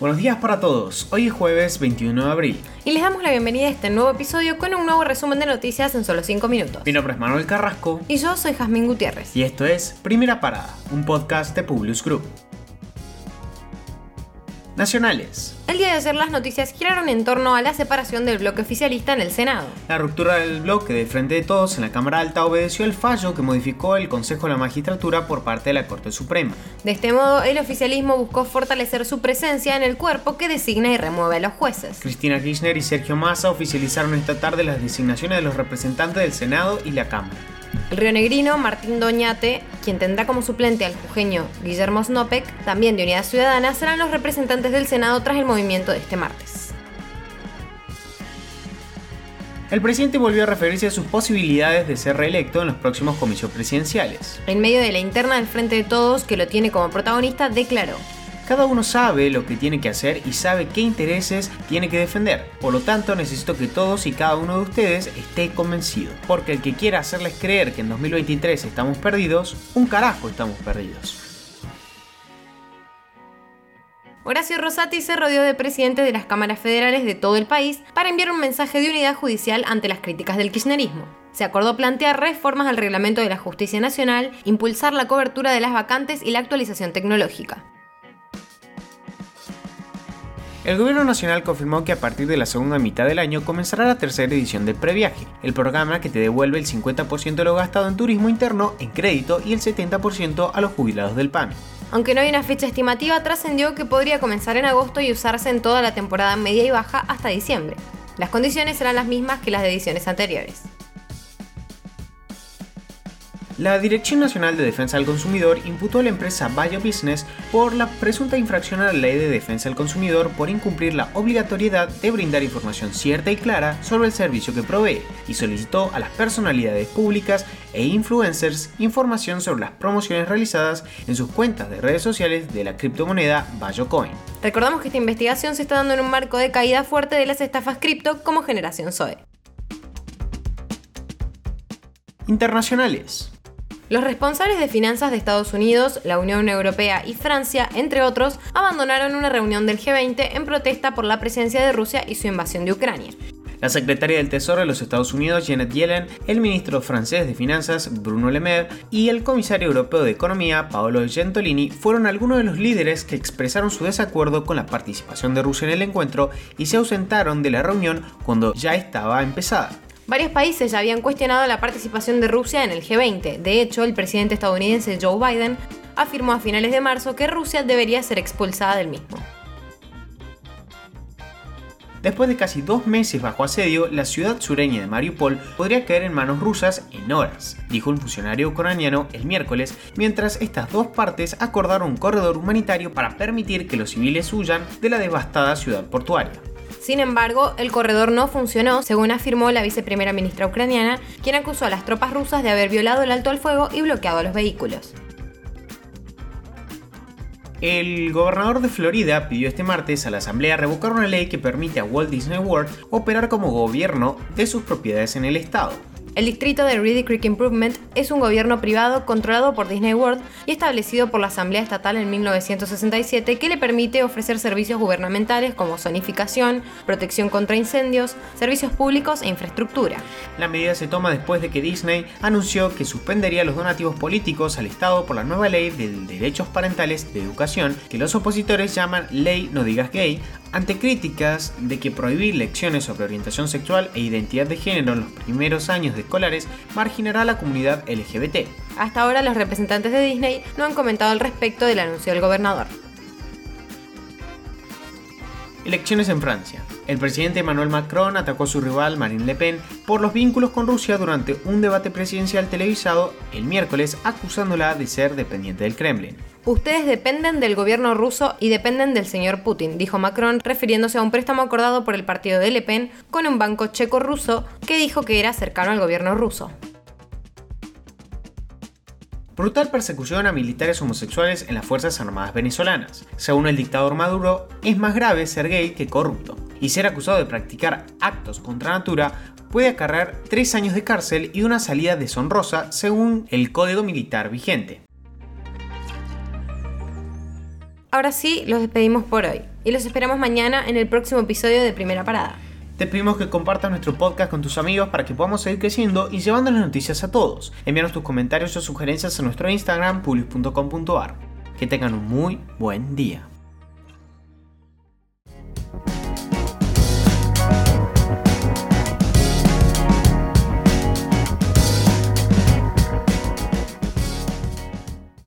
Buenos días para todos, hoy es jueves 21 de abril. Y les damos la bienvenida a este nuevo episodio con un nuevo resumen de noticias en solo 5 minutos. Mi nombre es Manuel Carrasco. Y yo soy Jazmín Gutiérrez. Y esto es Primera Parada, un podcast de Publius Group. Nacionales. El día de ayer las noticias giraron en torno a la separación del bloque oficialista en el Senado. La ruptura del bloque de Frente de Todos en la Cámara Alta obedeció el fallo que modificó el Consejo de la Magistratura por parte de la Corte Suprema. De este modo, el oficialismo buscó fortalecer su presencia en el cuerpo que designa y remueve a los jueces. Cristina Kirchner y Sergio Massa oficializaron esta tarde las designaciones de los representantes del Senado y la Cámara. El rionegrino Martín Doñate, quien tendrá como suplente al jujeño Guillermo Snopek, también de Unidad Ciudadana, serán los representantes del Senado tras el movimiento de este martes. El presidente volvió a referirse a sus posibilidades de ser reelecto en los próximos comicios presidenciales. En medio de la interna del Frente de Todos, que lo tiene como protagonista, declaró. Cada uno sabe lo que tiene que hacer y sabe qué intereses tiene que defender. Por lo tanto, necesito que todos y cada uno de ustedes esté convencido. Porque el que quiera hacerles creer que en 2023 estamos perdidos, un carajo estamos perdidos. Horacio Rosati se rodeó de presidentes de las cámaras federales de todo el país para enviar un mensaje de unidad judicial ante las críticas del kirchnerismo. Se acordó plantear reformas al reglamento de la justicia nacional, impulsar la cobertura de las vacantes y la actualización tecnológica. El gobierno nacional confirmó que a partir de la segunda mitad del año comenzará la tercera edición del Previaje, el programa que te devuelve el 50% de lo gastado en turismo interno en crédito y el 70% a los jubilados del PAN. Aunque no hay una fecha estimativa, trascendió que podría comenzar en agosto y usarse en toda la temporada media y baja hasta diciembre. Las condiciones serán las mismas que las de ediciones anteriores. La Dirección Nacional de Defensa del Consumidor imputó a la empresa Bio Business por la presunta infracción a la Ley de Defensa del Consumidor por incumplir la obligatoriedad de brindar información cierta y clara sobre el servicio que provee y solicitó a las personalidades públicas e influencers información sobre las promociones realizadas en sus cuentas de redes sociales de la criptomoneda Bayocoin. Recordamos que esta investigación se está dando en un marco de caída fuerte de las estafas cripto como generación Zoe. Internacionales. Los responsables de finanzas de Estados Unidos, la Unión Europea y Francia, entre otros, abandonaron una reunión del G20 en protesta por la presencia de Rusia y su invasión de Ucrania. La secretaria del Tesoro de los Estados Unidos, Janet Yellen, el ministro francés de Finanzas, Bruno Le Maire, y el comisario europeo de Economía, Paolo Gentiloni, fueron algunos de los líderes que expresaron su desacuerdo con la participación de Rusia en el encuentro y se ausentaron de la reunión cuando ya estaba empezada. Varios países ya habían cuestionado la participación de Rusia en el G20. De hecho, el presidente estadounidense Joe Biden afirmó a finales de marzo que Rusia debería ser expulsada del mismo. Después de casi dos meses bajo asedio, la ciudad sureña de Mariupol podría caer en manos rusas en horas, dijo un funcionario ucraniano el miércoles, mientras estas dos partes acordaron un corredor humanitario para permitir que los civiles huyan de la devastada ciudad portuaria. Sin embargo, el corredor no funcionó, según afirmó la viceprimera ministra ucraniana, quien acusó a las tropas rusas de haber violado el alto al fuego y bloqueado los vehículos. El gobernador de Florida pidió este martes a la Asamblea revocar una ley que permite a Walt Disney World operar como gobierno de sus propiedades en el estado. El distrito de Reedy Creek Improvement es un gobierno privado controlado por Disney World y establecido por la Asamblea Estatal en 1967 que le permite ofrecer servicios gubernamentales como zonificación, protección contra incendios, servicios públicos e infraestructura. La medida se toma después de que Disney anunció que suspendería los donativos políticos al Estado por la nueva ley de derechos parentales de educación que los opositores llaman Ley No Digas Gay, ante críticas de que prohibir lecciones sobre orientación sexual e identidad de género en los primeros años de escolares marginará a la comunidad LGBT. Hasta ahora los representantes de Disney no han comentado al respecto del anuncio del gobernador. Elecciones en Francia. El presidente Emmanuel Macron atacó a su rival Marine Le Pen por los vínculos con Rusia durante un debate presidencial televisado el miércoles acusándola de ser dependiente del Kremlin. Ustedes dependen del gobierno ruso y dependen del señor Putin, dijo Macron, refiriéndose a un préstamo acordado por el partido de Le Pen con un banco checo-ruso que dijo que era cercano al gobierno ruso. Brutal persecución a militares homosexuales en las Fuerzas Armadas venezolanas. Según el dictador Maduro, es más grave ser gay que corrupto, y ser acusado de practicar actos contra natura puede acarrear tres años de cárcel y una salida deshonrosa según el código militar vigente. Ahora sí, los despedimos por hoy. y los esperamos mañana en el próximo episodio de Primera Parada. Te pedimos que compartas nuestro podcast con tus amigos para que podamos seguir creciendo y llevando las noticias a todos. Envíanos tus comentarios o sugerencias a nuestro Instagram, publius.com.ar. Que tengan un muy buen día.